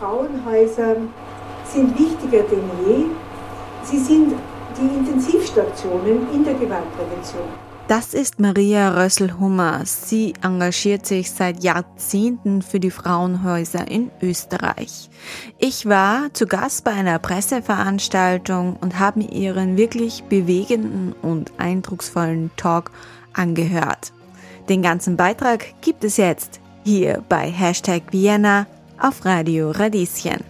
Frauenhäuser sind wichtiger denn je. Sie sind die Intensivstationen in der Gewaltprävention. Das ist Maria Rössel-Hummer. Sie engagiert sich seit Jahrzehnten für die Frauenhäuser in Österreich. Ich war zu Gast bei einer Presseveranstaltung und habe mir ihren wirklich bewegenden und eindrucksvollen Talk angehört. Den ganzen Beitrag gibt es jetzt hier bei Hashtag Vienna auf Radio Radieschen.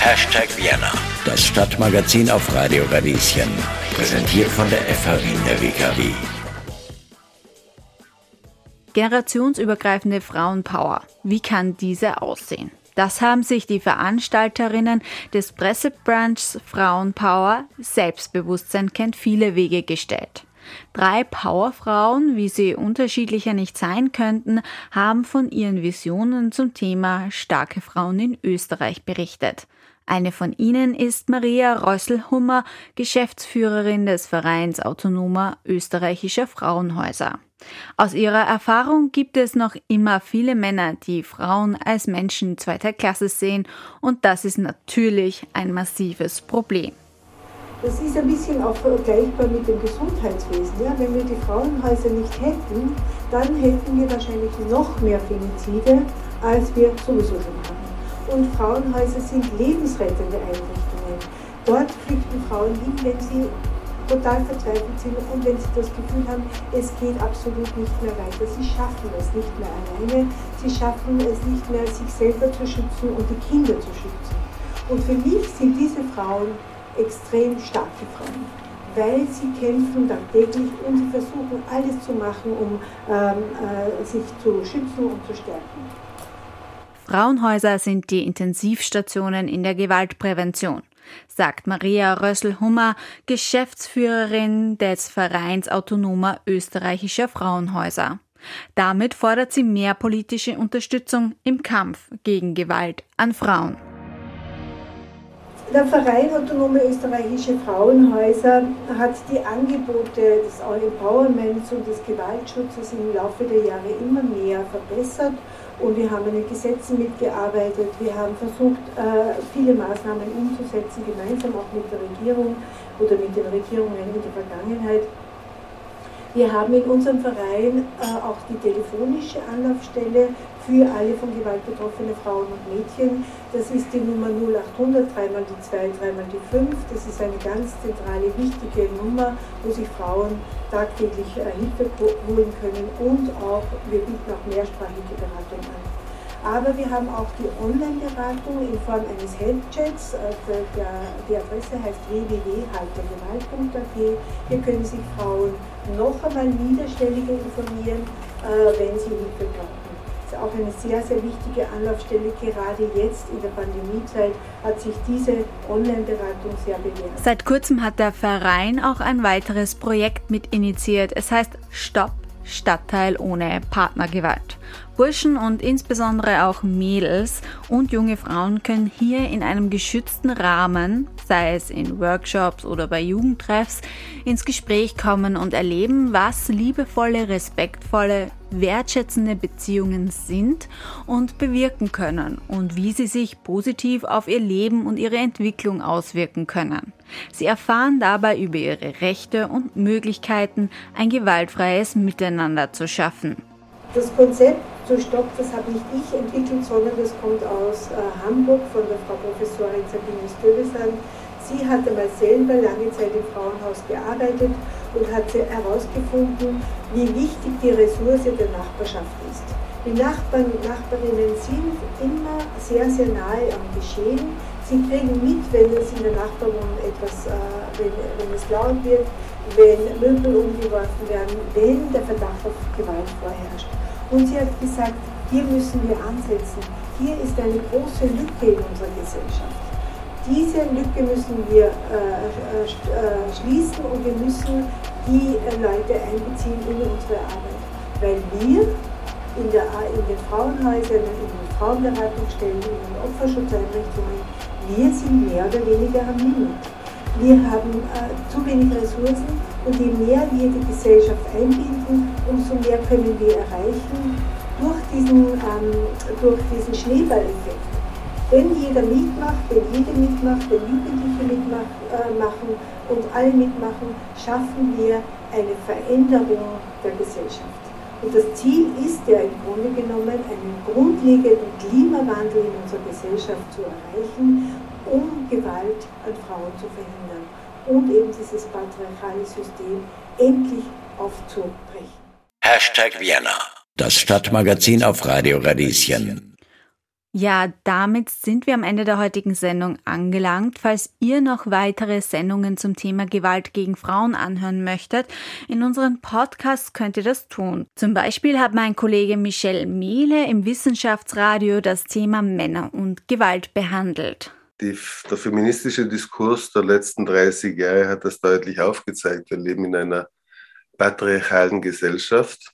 Hashtag Vienna, das Stadtmagazin auf Radio Radieschen. Präsentiert von der FH Wien der WKW. Generationsübergreifende Frauenpower. Wie kann diese aussehen? Das haben sich die Veranstalterinnen des Pressebranchs Frauenpower Selbstbewusstsein kennt viele Wege gestellt. Drei Powerfrauen, wie sie unterschiedlicher nicht sein könnten, haben von ihren Visionen zum Thema starke Frauen in Österreich berichtet. Eine von ihnen ist Maria Rösselhummer, Geschäftsführerin des Vereins Autonomer österreichischer Frauenhäuser. Aus ihrer Erfahrung gibt es noch immer viele Männer, die Frauen als Menschen zweiter Klasse sehen, und das ist natürlich ein massives Problem. Das ist ein bisschen auch vergleichbar mit dem Gesundheitswesen. Ja? Wenn wir die Frauenhäuser nicht hätten, dann hätten wir wahrscheinlich noch mehr Femizide, als wir sowieso schon haben und Frauenhäuser sind lebensrettende Einrichtungen. Dort flüchten Frauen hin, wenn sie total verzweifelt sind und wenn sie das Gefühl haben, es geht absolut nicht mehr weiter. Sie schaffen es nicht mehr alleine, sie schaffen es nicht mehr, sich selber zu schützen und die Kinder zu schützen. Und für mich sind diese Frauen extrem starke Frauen, weil sie kämpfen tagtäglich und sie versuchen alles zu machen, um ähm, äh, sich zu schützen und zu stärken. Frauenhäuser sind die Intensivstationen in der Gewaltprävention, sagt Maria Rössel-Hummer, Geschäftsführerin des Vereins Autonomer österreichischer Frauenhäuser. Damit fordert sie mehr politische Unterstützung im Kampf gegen Gewalt an Frauen. Der Verein Autonome Österreichische Frauenhäuser hat die Angebote des Empowerments und des Gewaltschutzes im Laufe der Jahre immer mehr verbessert und wir haben an den Gesetzen mitgearbeitet. Wir haben versucht, äh, viele Maßnahmen umzusetzen, gemeinsam auch mit der Regierung oder mit den Regierungen in der Vergangenheit. Wir haben in unserem Verein äh, auch die telefonische Anlaufstelle für alle von Gewalt betroffene Frauen und Mädchen. Das ist die Nummer 0800, dreimal die 2, dreimal die 5. Das ist eine ganz zentrale, wichtige Nummer, wo sich Frauen tagtäglich äh, Hilfe holen können und auch, wir bieten auch mehrsprachige Beratung an. Aber wir haben auch die Online-Beratung in Form eines Helpchats. Also die Adresse heißt www.haltergewalt.at. Hier können sich Frauen noch einmal niederschwelliger informieren, äh, wenn sie Hilfe brauchen ist auch eine sehr, sehr wichtige Anlaufstelle. Gerade jetzt in der Pandemiezeit hat sich diese Online-Beratung sehr bewährt. Seit kurzem hat der Verein auch ein weiteres Projekt mit initiiert. Es heißt Stopp Stadtteil ohne Partnergewalt. Burschen und insbesondere auch Mädels und junge Frauen können hier in einem geschützten Rahmen, sei es in Workshops oder bei Jugendtreffs, ins Gespräch kommen und erleben, was liebevolle, respektvolle, wertschätzende Beziehungen sind und bewirken können und wie sie sich positiv auf ihr Leben und ihre Entwicklung auswirken können. Sie erfahren dabei über ihre Rechte und Möglichkeiten, ein gewaltfreies Miteinander zu schaffen. Das Konzept zu Stopp, das habe nicht ich entwickelt, sondern das kommt aus äh, Hamburg von der Frau Professorin Sabine Stövesan. Sie hat einmal selber lange Zeit im Frauenhaus gearbeitet und hat herausgefunden, wie wichtig die Ressource der Nachbarschaft ist. Die Nachbarn und Nachbarinnen sind immer sehr, sehr nahe am Geschehen. Sie kriegen mit, wenn es in der Nachbarwohnung etwas, äh, wenn, wenn es laut wird, wenn Möbel umgeworfen werden, wenn der Verdacht auf Gewalt vorherrscht. Und sie hat gesagt, hier müssen wir ansetzen. Hier ist eine große Lücke in unserer Gesellschaft. Diese Lücke müssen wir äh, äh, äh schließen und wir müssen die Leute einbeziehen in unsere Arbeit. Weil wir in, der, in den Frauenhäusern, in den Frauenberatungsstellen, in den Opferschutzeinrichtungen, wir sind mehr oder weniger am Limit. Wir haben zu wenig Ressourcen und je mehr wir die Gesellschaft einbinden, umso mehr können wir erreichen durch die diesen, ähm, durch diesen Schneeballeffekt. Wenn jeder mitmacht, wenn jede mitmacht, wenn Jugendliche mitmachen äh, und alle mitmachen, schaffen wir eine Veränderung der Gesellschaft. Und das Ziel ist ja im Grunde genommen, einen grundlegenden Klimawandel in unserer Gesellschaft zu erreichen, um Gewalt an Frauen zu verhindern und eben dieses patriarchale System endlich aufzubrechen. Hashtag Vienna, das Stadtmagazin auf Radio Radieschen. Ja, damit sind wir am Ende der heutigen Sendung angelangt. Falls ihr noch weitere Sendungen zum Thema Gewalt gegen Frauen anhören möchtet, in unseren Podcasts könnt ihr das tun. Zum Beispiel hat mein Kollege Michel Miele im Wissenschaftsradio das Thema Männer und Gewalt behandelt. Die, der feministische Diskurs der letzten 30 Jahre hat das deutlich aufgezeigt. Wir leben in einer patriarchalen Gesellschaft,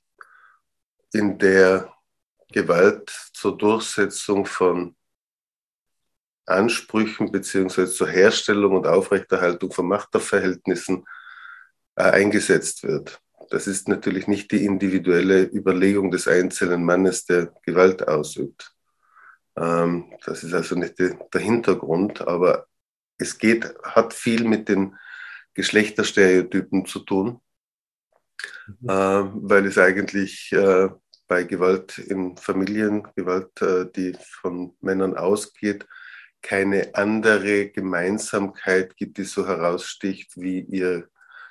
in der Gewalt zur Durchsetzung von Ansprüchen beziehungsweise zur Herstellung und Aufrechterhaltung von Machtverhältnissen äh, eingesetzt wird. Das ist natürlich nicht die individuelle Überlegung des einzelnen Mannes, der Gewalt ausübt. Ähm, das ist also nicht die, der Hintergrund, aber es geht, hat viel mit den Geschlechterstereotypen zu tun, mhm. äh, weil es eigentlich äh, bei Gewalt in Familien, Gewalt, äh, die von Männern ausgeht, keine andere Gemeinsamkeit gibt, die so heraussticht wie ihr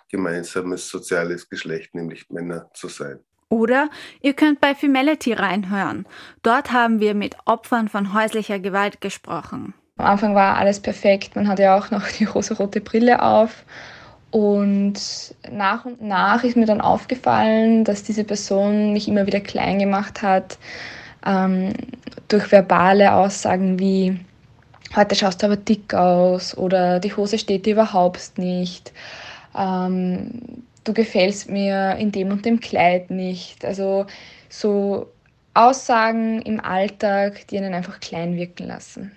gemeinsames soziales Geschlecht, nämlich Männer zu sein. Oder ihr könnt bei Femality reinhören. Dort haben wir mit Opfern von häuslicher Gewalt gesprochen. Am Anfang war alles perfekt. Man hatte ja auch noch die rosarote Brille auf und nach und nach ist mir dann aufgefallen, dass diese Person mich immer wieder klein gemacht hat, ähm, durch verbale Aussagen wie, heute schaust du aber dick aus oder die Hose steht dir überhaupt nicht, ähm, du gefällst mir in dem und dem Kleid nicht. Also so Aussagen im Alltag, die einen einfach klein wirken lassen.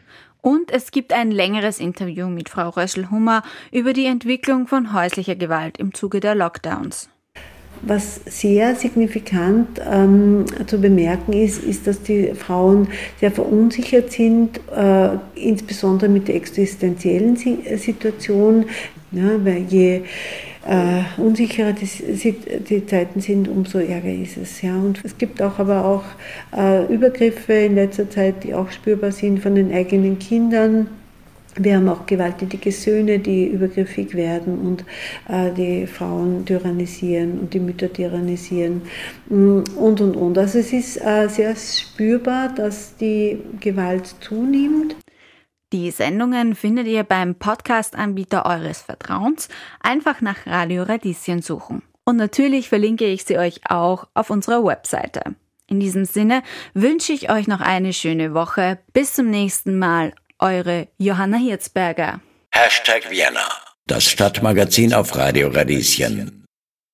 Und es gibt ein längeres Interview mit Frau Röschel-Hummer über die Entwicklung von häuslicher Gewalt im Zuge der Lockdowns. Was sehr signifikant ähm, zu bemerken ist, ist, dass die Frauen sehr verunsichert sind, äh, insbesondere mit der existenziellen Situation. Ja, weil je äh, unsicherer die, die, Zeiten sind, umso ärger ist es. Ja. Und es gibt auch aber auch äh, Übergriffe in letzter Zeit, die auch spürbar sind von den eigenen Kindern. Wir haben auch gewalttätige Söhne, die übergriffig werden und äh, die Frauen tyrannisieren und die Mütter tyrannisieren mm, und und und. Also es ist äh, sehr spürbar, dass die Gewalt zunimmt. Die Sendungen findet ihr beim Podcast-Anbieter eures Vertrauens. Einfach nach Radio Radieschen suchen. Und natürlich verlinke ich sie euch auch auf unserer Webseite. In diesem Sinne wünsche ich euch noch eine schöne Woche. Bis zum nächsten Mal. Eure Johanna Hirzberger. Hashtag Vienna. Das Stadtmagazin auf Radio Radieschen.